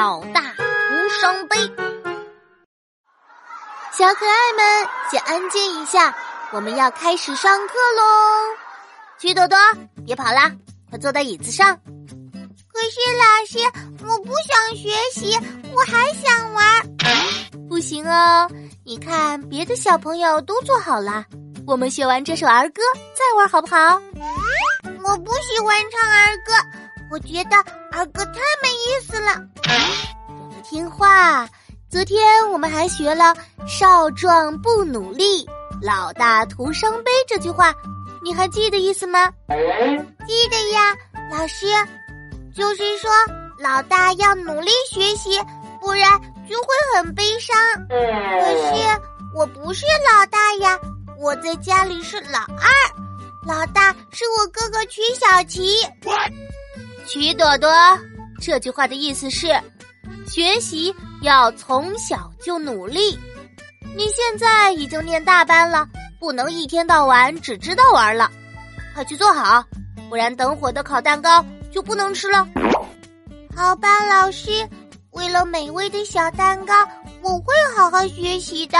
老大无伤悲。小可爱们，先安静一下，我们要开始上课喽！曲朵朵，别跑啦，快坐在椅子上。可是老师，我不想学习，我还想玩。不行哦，你看别的小朋友都做好了，我们学完这首儿歌再玩好不好？我不喜欢唱儿歌，我觉得二哥太没意思了。听话，昨天我们还学了“少壮不努力，老大徒伤悲”这句话，你还记得意思吗？记得呀，老师，就是说老大要努力学习，不然就会很悲伤。可是我不是老大呀，我在家里是老二。老大是我哥哥曲小琪，曲朵朵。这句话的意思是，学习要从小就努力。你现在已经念大班了，不能一天到晚只知道玩了，快去做好，不然等会的烤蛋糕就不能吃了。好吧，老师，为了美味的小蛋糕，我会好好学习的。